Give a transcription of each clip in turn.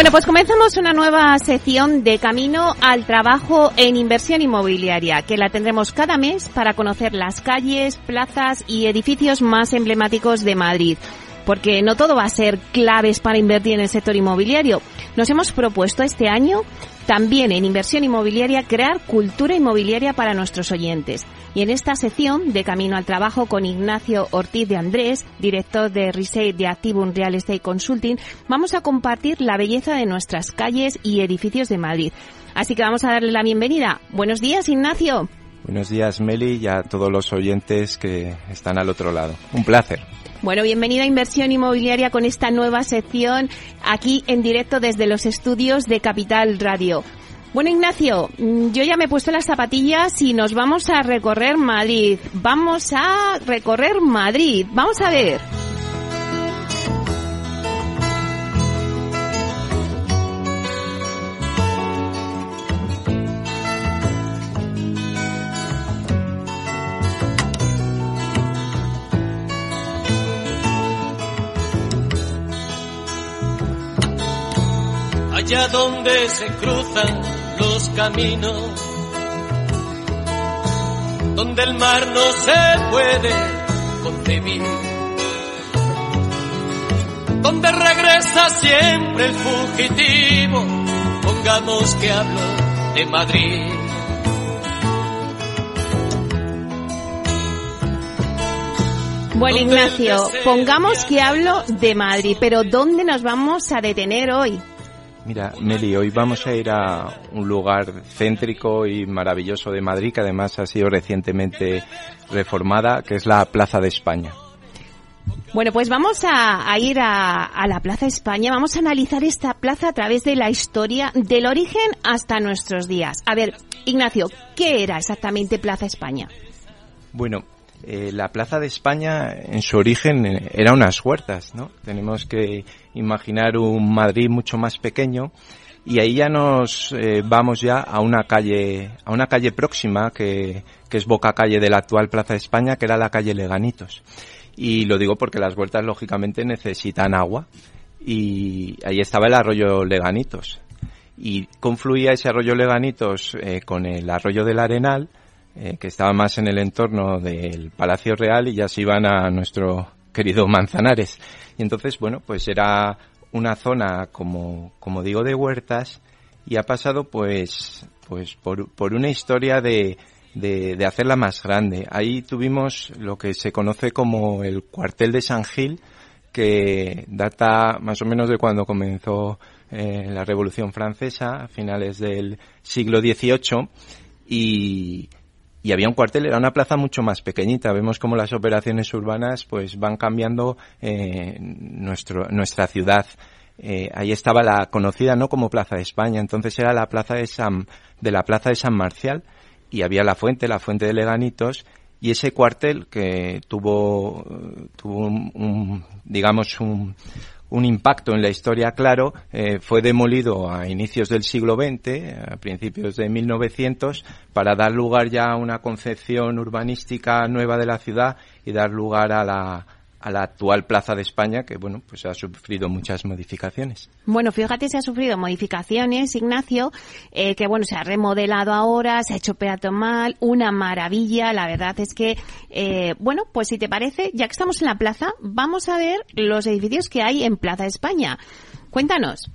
Bueno, pues comenzamos una nueva sección de Camino al Trabajo en Inversión Inmobiliaria, que la tendremos cada mes para conocer las calles, plazas y edificios más emblemáticos de Madrid. Porque no todo va a ser claves para invertir en el sector inmobiliario. Nos hemos propuesto este año también en inversión inmobiliaria crear cultura inmobiliaria para nuestros oyentes. Y en esta sección de Camino al Trabajo con Ignacio Ortiz de Andrés, director de Reset de Activum Real Estate Consulting, vamos a compartir la belleza de nuestras calles y edificios de Madrid. Así que vamos a darle la bienvenida. Buenos días, Ignacio. Buenos días, Meli, y a todos los oyentes que están al otro lado. Un placer. Bueno, bienvenida a Inversión Inmobiliaria con esta nueva sección aquí en directo desde los estudios de Capital Radio. Bueno, Ignacio, mm, yo ya me he puesto las zapatillas y nos vamos a recorrer Madrid. Vamos a recorrer Madrid. Vamos a ver. allá donde se cruzan caminos, donde el mar no se puede concebir, donde regresa siempre el fugitivo, pongamos que hablo de Madrid. Bueno, Ignacio, pongamos que hablo de Madrid, pero ¿dónde nos vamos a detener hoy? Mira, Meli, hoy vamos a ir a un lugar céntrico y maravilloso de Madrid, que además ha sido recientemente reformada, que es la Plaza de España. Bueno, pues vamos a, ir a, a, la Plaza España. Vamos a analizar esta plaza a través de la historia, del origen hasta nuestros días. A ver, Ignacio, ¿qué era exactamente Plaza España? Bueno, eh, la Plaza de España en su origen eh, era unas huertas, ¿no? Tenemos que imaginar un Madrid mucho más pequeño y ahí ya nos eh, vamos ya a una calle, a una calle próxima que, que es boca calle de la actual Plaza de España, que era la calle Leganitos. Y lo digo porque las huertas lógicamente necesitan agua y ahí estaba el arroyo Leganitos. Y confluía ese arroyo Leganitos con el arroyo del Arenal, eh, que estaba más en el entorno del Palacio Real y ya se iban a nuestro querido Manzanares. Y entonces, bueno, pues era una zona, como, como digo, de huertas y ha pasado pues, pues por, por una historia de, de, hacerla más grande. Ahí tuvimos lo que se conoce como el cuartel de San Gil, que data más o menos de cuando comenzó eh, la Revolución Francesa, a finales del siglo XVIII, y, y había un cuartel, era una plaza mucho más pequeñita. Vemos como las operaciones urbanas pues van cambiando eh, nuestro, nuestra ciudad. Eh, ahí estaba la conocida no como Plaza de España, entonces era la plaza de San, de la Plaza de San Marcial y había la fuente, la fuente de Leganitos y ese cuartel que tuvo, tuvo un digamos un, un impacto en la historia claro, eh, fue demolido a inicios del siglo XX, a principios de 1900, para dar lugar ya a una concepción urbanística nueva de la ciudad y dar lugar a la, a la actual Plaza de España, que bueno, pues ha sufrido muchas modificaciones. Bueno, fíjate, se ha sufrido modificaciones, Ignacio, eh, que bueno, se ha remodelado ahora, se ha hecho peatonal, una maravilla, la verdad es que, eh, bueno, pues si te parece, ya que estamos en la plaza, vamos a ver los edificios que hay en Plaza de España. Cuéntanos.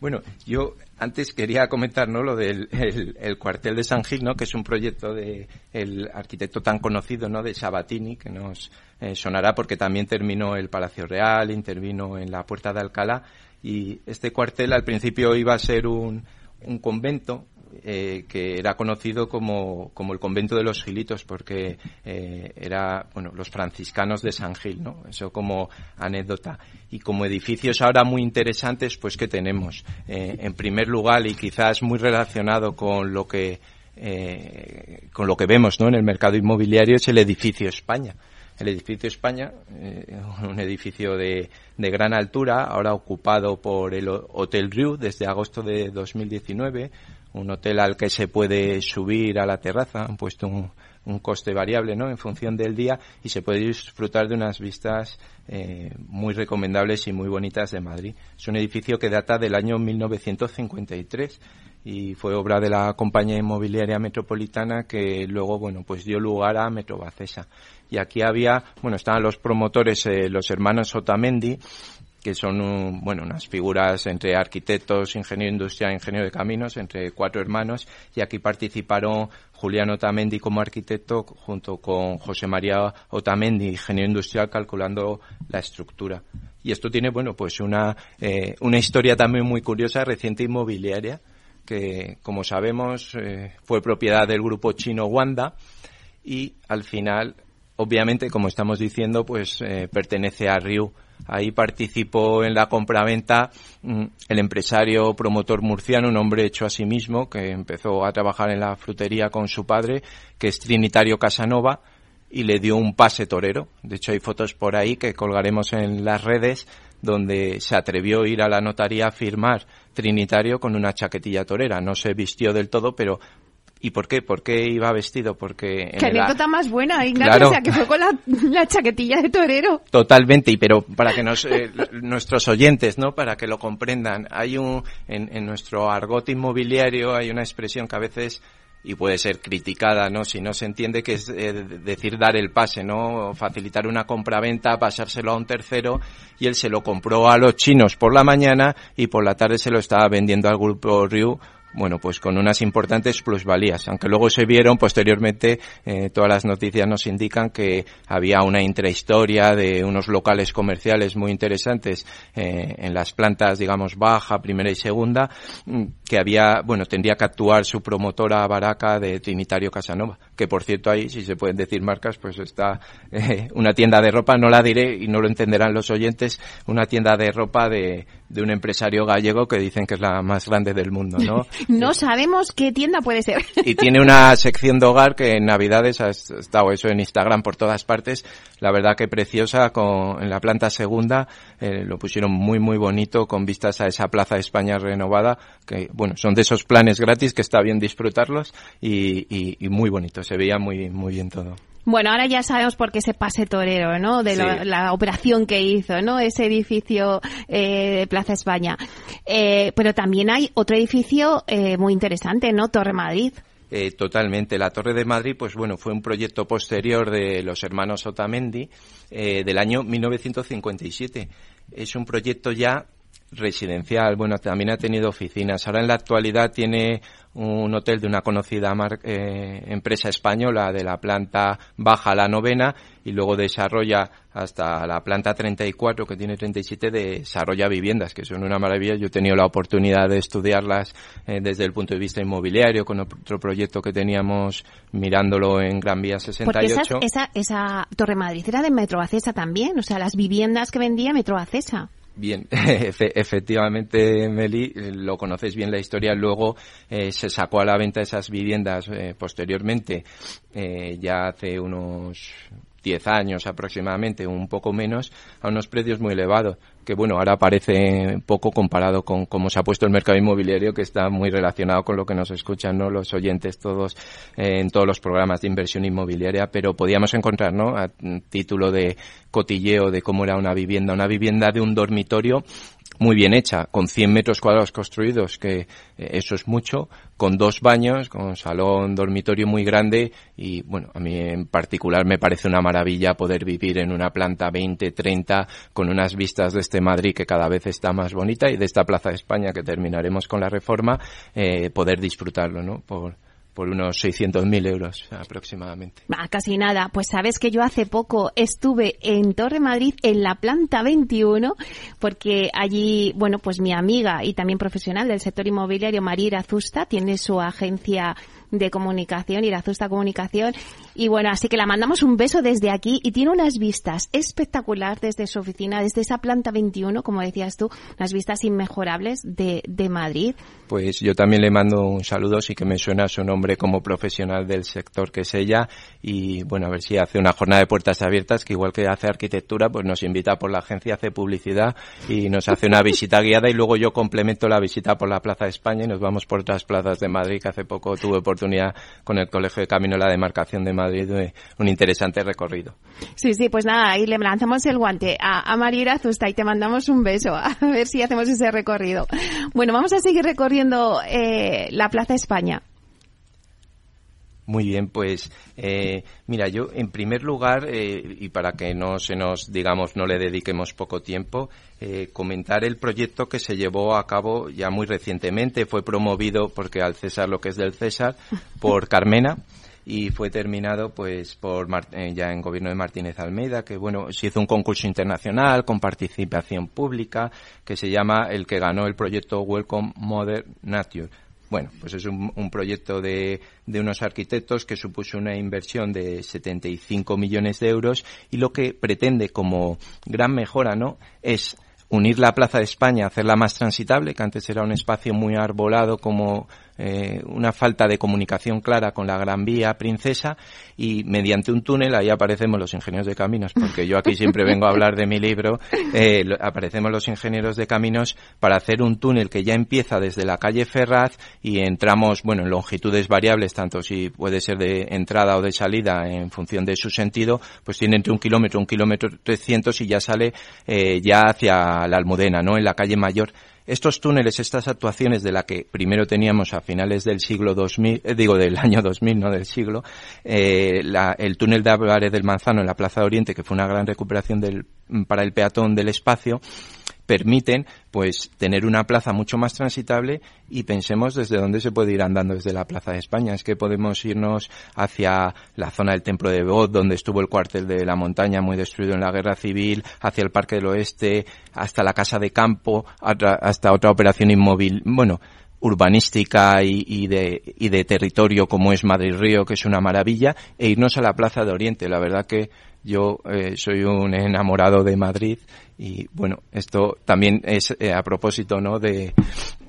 Bueno, yo antes quería comentar ¿no? lo del el, cuartel de San Gil, ¿no? que es un proyecto de el arquitecto tan conocido ¿no? de Sabatini, que nos eh, sonará porque también terminó el Palacio Real, intervino en la Puerta de Alcalá, y este cuartel al principio iba a ser un, un convento, eh, que era conocido como, como, el convento de los Gilitos, porque eh, era, bueno, los franciscanos de San Gil, ¿no? Eso como anécdota. Y como edificios ahora muy interesantes, pues que tenemos. Eh, en primer lugar, y quizás muy relacionado con lo que eh, con lo que vemos ¿no? en el mercado inmobiliario es el edificio España. El edificio España, eh, un edificio de, de, gran altura, ahora ocupado por el Hotel Riu desde agosto de 2019, un hotel al que se puede subir a la terraza, han puesto un, un coste variable ¿no? en función del día y se puede disfrutar de unas vistas eh, muy recomendables y muy bonitas de Madrid. Es un edificio que data del año 1953 y fue obra de la compañía inmobiliaria metropolitana que luego bueno pues dio lugar a Metrobacesa y aquí había bueno estaban los promotores eh, los hermanos Otamendi que son bueno unas figuras entre arquitectos, ingeniero industrial, ingeniero de caminos, entre cuatro hermanos, y aquí participaron Julián Otamendi como arquitecto junto con José María Otamendi, ingeniero industrial, calculando la estructura. Y esto tiene bueno pues una eh, una historia también muy curiosa reciente inmobiliaria que como sabemos eh, fue propiedad del grupo chino Wanda y al final obviamente como estamos diciendo pues eh, pertenece a Ryu Ahí participó en la compraventa mm, el empresario promotor murciano, un hombre hecho a sí mismo, que empezó a trabajar en la frutería con su padre, que es Trinitario Casanova, y le dio un pase torero. De hecho, hay fotos por ahí que colgaremos en las redes donde se atrevió a ir a la notaría a firmar Trinitario con una chaquetilla torera. No se vistió del todo, pero ¿Y por qué? ¿Por qué iba vestido? Porque... Qué anécdota más buena, Ignacio, o sea, que fue con la, chaquetilla de torero. Totalmente, y pero para que nos, eh, nuestros oyentes, ¿no? Para que lo comprendan, hay un, en, nuestro argot inmobiliario hay una expresión que a veces y puede ser criticada, ¿no? Si no se entiende que es eh, decir dar el pase, ¿no? Facilitar una compraventa, pasárselo a un tercero y él se lo compró a los chinos por la mañana y por la tarde se lo estaba vendiendo al grupo Ryu bueno, pues con unas importantes plusvalías, aunque luego se vieron posteriormente, eh, todas las noticias nos indican que había una intrahistoria de unos locales comerciales muy interesantes eh, en las plantas, digamos, baja, primera y segunda, mm, que había, bueno, tendría que actuar su promotora Baraca de Trinitario Casanova, que por cierto ahí, si se pueden decir marcas, pues está eh, una tienda de ropa, no la diré y no lo entenderán los oyentes, una tienda de ropa de, de un empresario gallego que dicen que es la más grande del mundo, ¿no? No sabemos qué tienda puede ser. Y tiene una sección de hogar que en Navidades ha estado eso en Instagram por todas partes. La verdad que preciosa, con, en la planta segunda, eh, lo pusieron muy, muy bonito con vistas a esa Plaza de España renovada, que bueno, son de esos planes gratis que está bien disfrutarlos y, y muy bonito, se veía muy, muy bien todo. Bueno, ahora ya sabemos por qué ese pase torero, ¿no? De la operación que hizo, ¿no? Ese edificio eh, de Plaza España. Eh, pero también hay otro edificio eh, muy interesante, ¿no? Torre Madrid. Totalmente. La Torre de Madrid, pues bueno, fue un proyecto posterior de los hermanos Otamendi del año 1957. Es un proyecto ya residencial, bueno, también ha tenido oficinas. Ahora en la actualidad tiene un hotel de una conocida eh, empresa española de la planta baja a la novena y luego desarrolla hasta la planta 34 que tiene 37 desarrolla viviendas que son una maravilla. Yo he tenido la oportunidad de estudiarlas eh, desde el punto de vista inmobiliario con otro proyecto que teníamos mirándolo en Gran Vía 68. Porque esa, esa, Torre Madrid era de Metro Acesa también, o sea, las viviendas que vendía Metro Acesa. Bien, efectivamente, Meli, lo conocéis bien la historia. Luego eh, se sacó a la venta esas viviendas eh, posteriormente, eh, ya hace unos 10 años aproximadamente, un poco menos, a unos precios muy elevados, que bueno, ahora parece poco comparado con cómo se ha puesto el mercado inmobiliario, que está muy relacionado con lo que nos escuchan ¿no? los oyentes todos eh, en todos los programas de inversión inmobiliaria, pero podíamos encontrar, ¿no? a título de cotilleo de cómo era una vivienda, una vivienda de un dormitorio muy bien hecha, con 100 metros cuadrados construidos, que eh, eso es mucho, con dos baños, con salón, dormitorio muy grande y bueno, a mí en particular me parece una maravilla poder vivir en una planta 20, 30 con unas vistas de este Madrid que cada vez está más bonita y de esta Plaza de España que terminaremos con la reforma, eh, poder disfrutarlo, ¿no? Por, por unos 600.000 euros aproximadamente. Ah, casi nada. Pues sabes que yo hace poco estuve en Torre Madrid en la planta 21 porque allí, bueno, pues mi amiga y también profesional del sector inmobiliario, Marira Zusta, tiene su agencia de comunicación, Irazusta Comunicación. Y bueno, así que la mandamos un beso desde aquí y tiene unas vistas espectacular desde su oficina, desde esa planta 21, como decías tú, unas vistas inmejorables de, de Madrid. Pues yo también le mando un saludo, sí que me suena su nombre como profesional del sector que es ella y bueno, a ver si hace una jornada de puertas abiertas que igual que hace arquitectura, pues nos invita por la agencia, hace publicidad y nos hace una visita guiada y luego yo complemento la visita por la Plaza de España y nos vamos por otras plazas de Madrid que hace poco tuve oportunidad con el Colegio de Camino la Demarcación de Madrid de un interesante recorrido. Sí, sí, pues nada, ahí le lanzamos el guante a, a María Azusta y te mandamos un beso a ver si hacemos ese recorrido. Bueno, vamos a seguir recorriendo eh, la Plaza España. Muy bien, pues eh, mira, yo en primer lugar, eh, y para que no se nos, digamos, no le dediquemos poco tiempo, eh, comentar el proyecto que se llevó a cabo ya muy recientemente. Fue promovido, porque al César lo que es del César, por Carmena y fue terminado pues por ya en gobierno de Martínez Almeida que bueno se hizo un concurso internacional con participación pública que se llama el que ganó el proyecto Welcome Modern Nature bueno, pues es un, proyecto de, de, unos arquitectos que supuso una inversión de 75 millones de euros y lo que pretende como gran mejora, ¿no? Es unir la Plaza de España, hacerla más transitable, que antes era un espacio muy arbolado como eh, una falta de comunicación clara con la Gran Vía Princesa y mediante un túnel, ahí aparecemos los ingenieros de caminos, porque yo aquí siempre vengo a hablar de mi libro, eh, aparecemos los ingenieros de caminos para hacer un túnel que ya empieza desde la calle Ferraz y entramos, bueno, en longitudes variables, tanto si puede ser de entrada o de salida en función de su sentido, pues tiene entre un kilómetro, un kilómetro trescientos y ya sale eh, ya hacia la Almudena, ¿no? En la calle Mayor estos túneles, estas actuaciones de la que primero teníamos a finales del siglo 2000, eh, digo del año 2000, no del siglo, eh, el túnel de Álvarez del Manzano en la Plaza de Oriente, que fue una gran recuperación del, para el peatón del espacio, permiten pues tener una plaza mucho más transitable y pensemos desde dónde se puede ir andando desde la Plaza de España. Es que podemos irnos hacia la zona del Templo de Bod, donde estuvo el cuartel de la montaña muy destruido en la Guerra Civil, hacia el Parque del Oeste, hasta la Casa de Campo, hasta otra operación inmóvil. Bueno, urbanística y, y, de, y de territorio como es Madrid Río, que es una maravilla, e irnos a la Plaza de Oriente. La verdad que yo eh, soy un enamorado de Madrid y bueno, esto también es eh, a propósito, ¿no? De,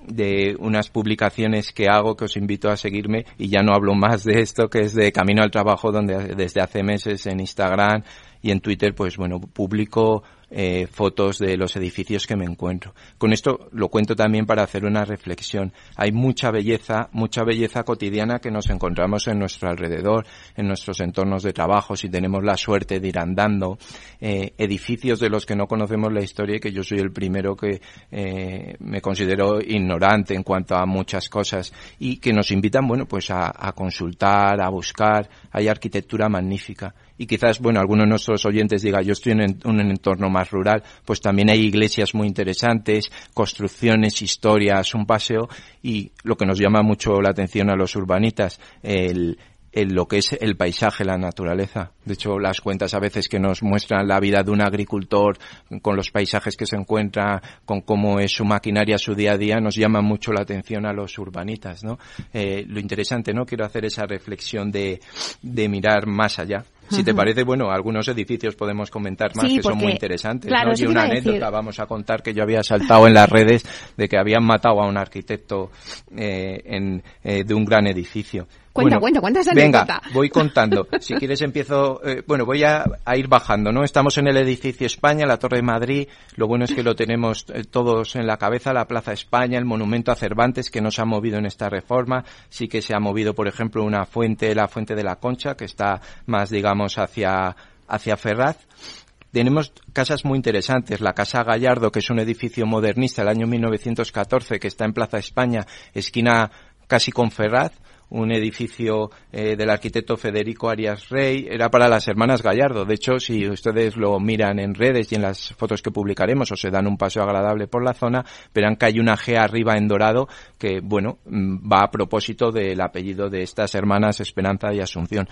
de unas publicaciones que hago que os invito a seguirme y ya no hablo más de esto que es de Camino al Trabajo donde desde hace meses en Instagram y en Twitter pues bueno publico eh, fotos de los edificios que me encuentro. Con esto lo cuento también para hacer una reflexión. Hay mucha belleza, mucha belleza cotidiana que nos encontramos en nuestro alrededor, en nuestros entornos de trabajo, si tenemos la suerte de ir andando, eh, edificios de los que no conocemos la historia y que yo soy el primero que eh, me considero ignorante en cuanto a muchas cosas y que nos invitan, bueno, pues a, a consultar, a buscar. Hay arquitectura magnífica y quizás, bueno, alguno de nuestros oyentes diga, yo estoy en un entorno más rural, pues también hay iglesias muy interesantes, construcciones, historias, un paseo y lo que nos llama mucho la atención a los urbanitas, el, lo que es el paisaje, la naturaleza. De hecho, las cuentas a veces que nos muestran la vida de un agricultor con los paisajes que se encuentra, con cómo es su maquinaria, su día a día, nos llaman mucho la atención a los urbanitas, ¿no? Eh, lo interesante, ¿no? Quiero hacer esa reflexión de, de mirar más allá. Si te parece, bueno, algunos edificios podemos comentar más que son muy interesantes. ¿no? Y una anécdota vamos a contar que yo había saltado en las redes de que habían matado a un arquitecto eh, en, eh, de un gran edificio. Cuenta, cuenta, cuenta esa Venga, voy contando. Si quieres empiezo, eh, bueno, voy a, ir bajando, ¿no? Estamos en el edificio España, la Torre de Madrid. Lo bueno es que lo tenemos eh, todos en la cabeza, la Plaza España, el monumento a Cervantes que nos ha movido en esta reforma. Sí que se ha movido, por ejemplo, una fuente, la fuente de la Concha, que está más, digamos, hacia, hacia Ferraz tenemos casas muy interesantes. La Casa Gallardo, que es un edificio modernista del año 1914, que está en Plaza España, esquina casi con Ferraz un edificio eh, del arquitecto Federico Arias Rey, era para las hermanas Gallardo. De hecho, si ustedes lo miran en redes y en las fotos que publicaremos o se dan un paseo agradable por la zona, verán que hay una G arriba en dorado que, bueno, mm, va a propósito del apellido de estas hermanas Esperanza y Asunción.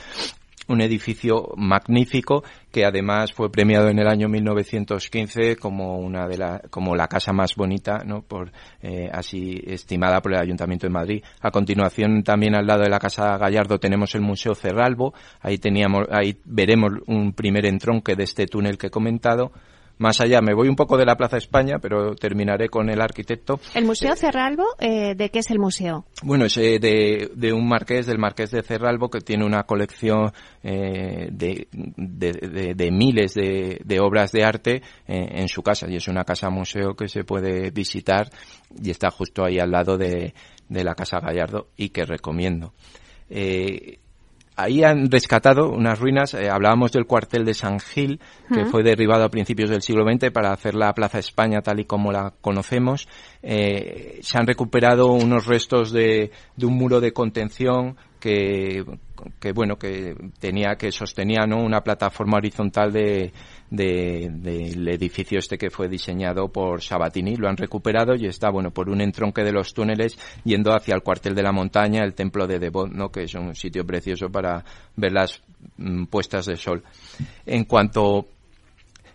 Un edificio magnífico que además fue premiado en el año 1915 como una de la como la casa más bonita no por eh, así estimada por el Ayuntamiento de Madrid. A continuación también al lado de la casa Gallardo tenemos el Museo Cerralbo. Ahí teníamos ahí veremos un primer entronque de este túnel que he comentado más allá. Me voy un poco de la Plaza España, pero terminaré con el arquitecto. ¿El Museo Cerralbo? Eh, ¿De qué es el museo? Bueno, es eh, de, de, un marqués, del marqués de Cerralbo, que tiene una colección eh, de, de, de, miles de, obras de arte en su casa. Y es una casa museo que se puede visitar y está justo ahí al lado de, la Casa Gallardo y que recomiendo. Eh, ahí han rescatado unas ruinas. Eh, hablábamos del cuartel de San Gil, que fue derribado a principios del siglo XX para hacer la Plaza España tal y como la conocemos. Eh, se han recuperado unos restos de, de un muro de contención que, que bueno que tenía que sostenía ¿no? una plataforma horizontal de del edificio este que fue diseñado por Sabatini. Lo han recuperado y está bueno por un entronque de los túneles yendo hacia el cuartel de la montaña el templo de Devot no que es un sitio precioso para ver las mm, puestas de sol. En cuanto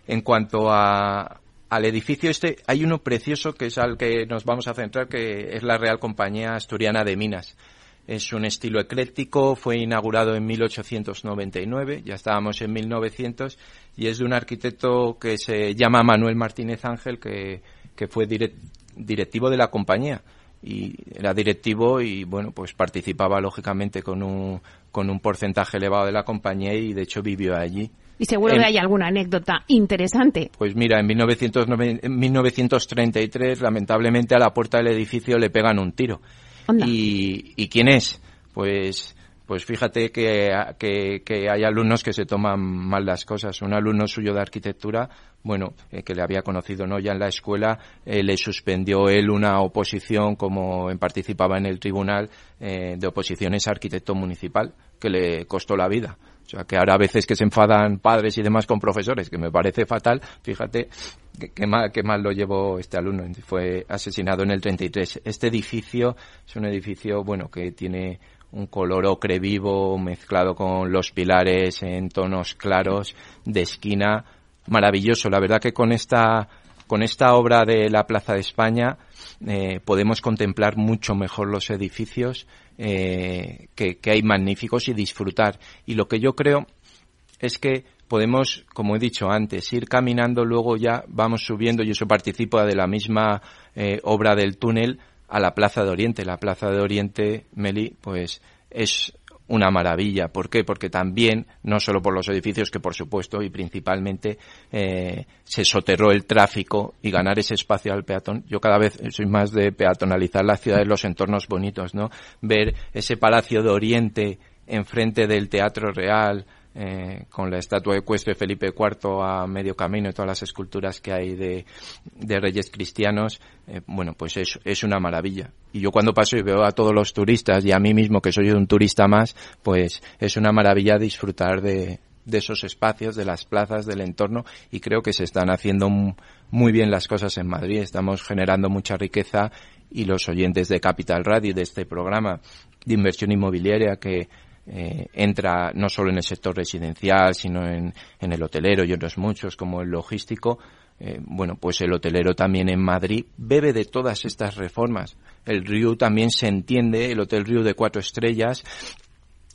en cuanto a, al edificio este hay uno precioso que es al que nos vamos a centrar que es la Real Compañía Asturiana de Minas es un estilo ecléctico, fue inaugurado en 1899, ya estábamos en 1900, y es de un arquitecto que se llama Manuel Martínez Ángel, que, que fue directivo de la compañía. Y era directivo y, bueno, pues participaba lógicamente con un, con un porcentaje elevado de la compañía y, de hecho, vivió allí. Y seguro que hay alguna anécdota interesante. Pues mira, en, en 1933, lamentablemente, a la puerta del edificio le pegan un tiro ¿Y, quién es? Pues pues fíjate que, que, hay alumnos que se toman mal las cosas. Un alumno suyo de arquitectura, bueno, eh, que le había conocido no ya en la escuela, eh, le suspendió él una oposición como participaba en el tribunal eh, de oposiciones a arquitecto municipal, que le costó la vida. O sea, que ahora a veces que se enfadan padres y demás con profesores, que me parece fatal, fíjate qué mal, qué mal lo llevó este alumno. Fue asesinado en el 33. Este edificio es un edificio, bueno, que tiene un color ocre vivo mezclado con los pilares en tonos claros de esquina. Maravilloso. La verdad que con esta, con esta obra de la Plaza de España eh, podemos contemplar mucho mejor los edificios eh, que, hay magníficos y disfrutar. Y lo que yo creo es que podemos, como he dicho antes, ir caminando, luego ya vamos subiendo, y eso participa de la misma eh, obra del túnel, a la Plaza de Oriente. La Plaza de Oriente, Meli, pues es una maravilla. ¿Por qué? Porque también, no solo por los edificios, que por supuesto y principalmente eh, se soterró el tráfico y ganar ese espacio al peatón. Yo cada vez soy más de peatonalizar la ciudad los entornos bonitos, ¿no? Ver ese Palacio de Oriente enfrente del Teatro Real, eh, con la estatua de ecuestre Felipe IV a medio camino y todas las esculturas que hay de, reyes cristianos, eh, bueno, pues es, es una maravilla. Y yo cuando paso y veo a todos los turistas y a mí mismo que soy un turista más, pues es una maravilla disfrutar de, de esos espacios, de las plazas, del entorno y creo que se están haciendo muy bien las cosas en Madrid. Estamos generando mucha riqueza y los oyentes de Capital Radio de este programa de inversión inmobiliaria que eh, entra no solo en el sector residencial, sino en, en el hotelero y otros muchos, como el logístico, eh, bueno, pues el hotelero también en Madrid bebe de todas estas reformas. El Río también se entiende, el Hotel Río de cuatro estrellas,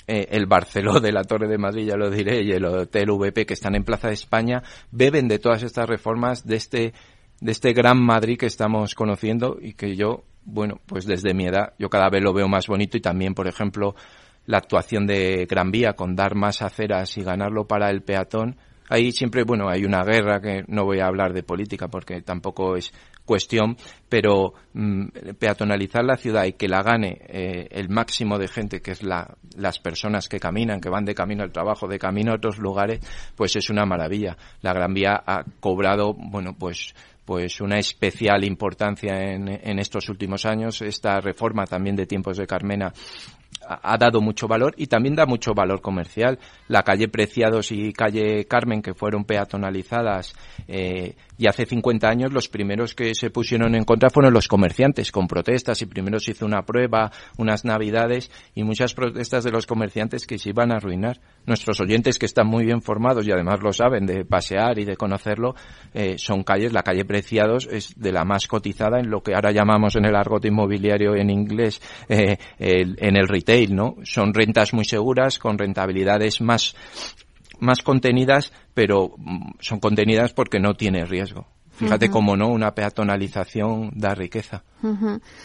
eh, el Barceló de la Torre de Madrid, ya lo diré, y el Hotel VP que están en Plaza de España, beben de todas estas reformas de este, de este gran Madrid que estamos conociendo y que yo, bueno, pues desde mi edad, yo cada vez lo veo más bonito y también, por ejemplo, la actuación de Gran Vía con dar más aceras y ganarlo para el peatón, ahí siempre, bueno, hay una guerra que no voy a hablar de política porque tampoco es cuestión, pero mm, peatonalizar la ciudad y que la gane eh, el máximo de gente, que es la, las personas que caminan, que van de camino al trabajo, de camino a otros lugares, pues es una maravilla. La Gran Vía ha cobrado, bueno, pues pues una especial importancia en, en estos últimos años. Esta reforma también de tiempos de Carmena ha dado mucho valor y también da mucho valor comercial. La calle Preciados y calle Carmen, que fueron peatonalizadas eh, y hace 50 años, los primeros que se pusieron en contra fueron los comerciantes, con protestas y primero se hizo una prueba, unas navidades y muchas protestas de los comerciantes que se iban a arruinar. Nuestros oyentes que están muy bien formados y además lo saben de pasear y de conocerlo, eh, son calles, la calle Preciados es de la más cotizada en lo que ahora llamamos en el argot inmobiliario en inglés, eh, en el retail ¿no? Son rentas muy seguras, con rentabilidades más, más contenidas, pero mm, son contenidas porque no tiene riesgo. Fíjate cómo no, una peatonalización da riqueza.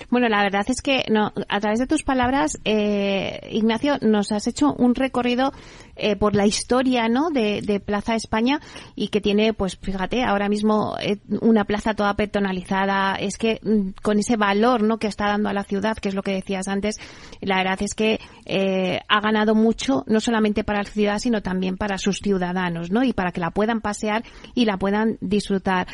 Bueno, la verdad es que no, a través de tus palabras, eh, Ignacio, nos has hecho un recorrido eh, por la historia ¿no? de, Plaza España y que tiene, pues fíjate, ahora mismo eh, una plaza toda peatonalizada. Es que mm, con ese valor ¿no? que está dando a la ciudad, que es lo que decías antes, la verdad es que ha ganado mucho, no solamente para la ciudad, sino también para sus ciudadanos, ¿no? Y para que la puedan pasear y la puedan disfrutar.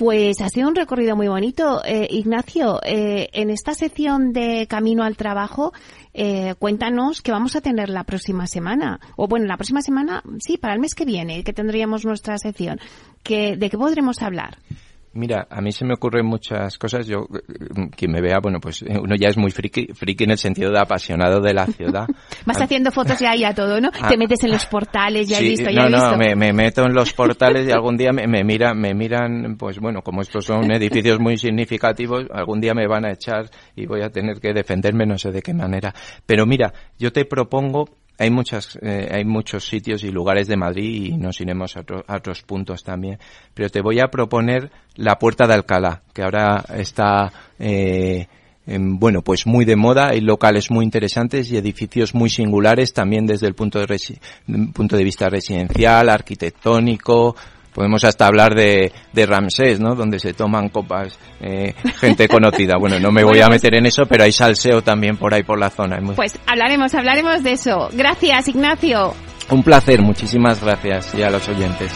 Pues ha sido un recorrido muy bonito. Eh, Ignacio, eh, en esta sección de Camino al Trabajo, eh, cuéntanos qué vamos a tener la próxima semana. O bueno, la próxima semana, sí, para el mes que viene, que tendríamos nuestra sección. ¿De qué podremos hablar? Mira, a mí se me ocurren muchas cosas. Yo, quien me vea, bueno, pues uno ya es muy friki, friki en el sentido de apasionado de la ciudad. Vas haciendo fotos ya y a todo, ¿no? Ah. Te metes en los portales, ya he visto, ya no, No, me, me, meto en los portales y algún día me, me, mira, me miran, pues bueno, como estos son edificios muy significativos, algún día me van a echar y voy a tener que defenderme, no sé de qué manera. Pero mira, yo te propongo hay muchas, eh, hay muchos sitios y lugares de Madrid y nos iremos a, otros puntos también. Pero te voy a proponer la Puerta de Alcalá, que ahora está, eh, bueno, pues muy de moda. Hay locales muy interesantes y edificios muy singulares también desde el punto de, punto de vista residencial, arquitectónico, Podemos hasta hablar de, de Ramsés, ¿no? Donde se toman copas eh, gente conocida. Bueno, no me voy a pues meter en eso, pero hay salseo también por ahí por la zona. Pues hablaremos, hablaremos de eso. Gracias, Ignacio. Un placer, muchísimas gracias y a los oyentes.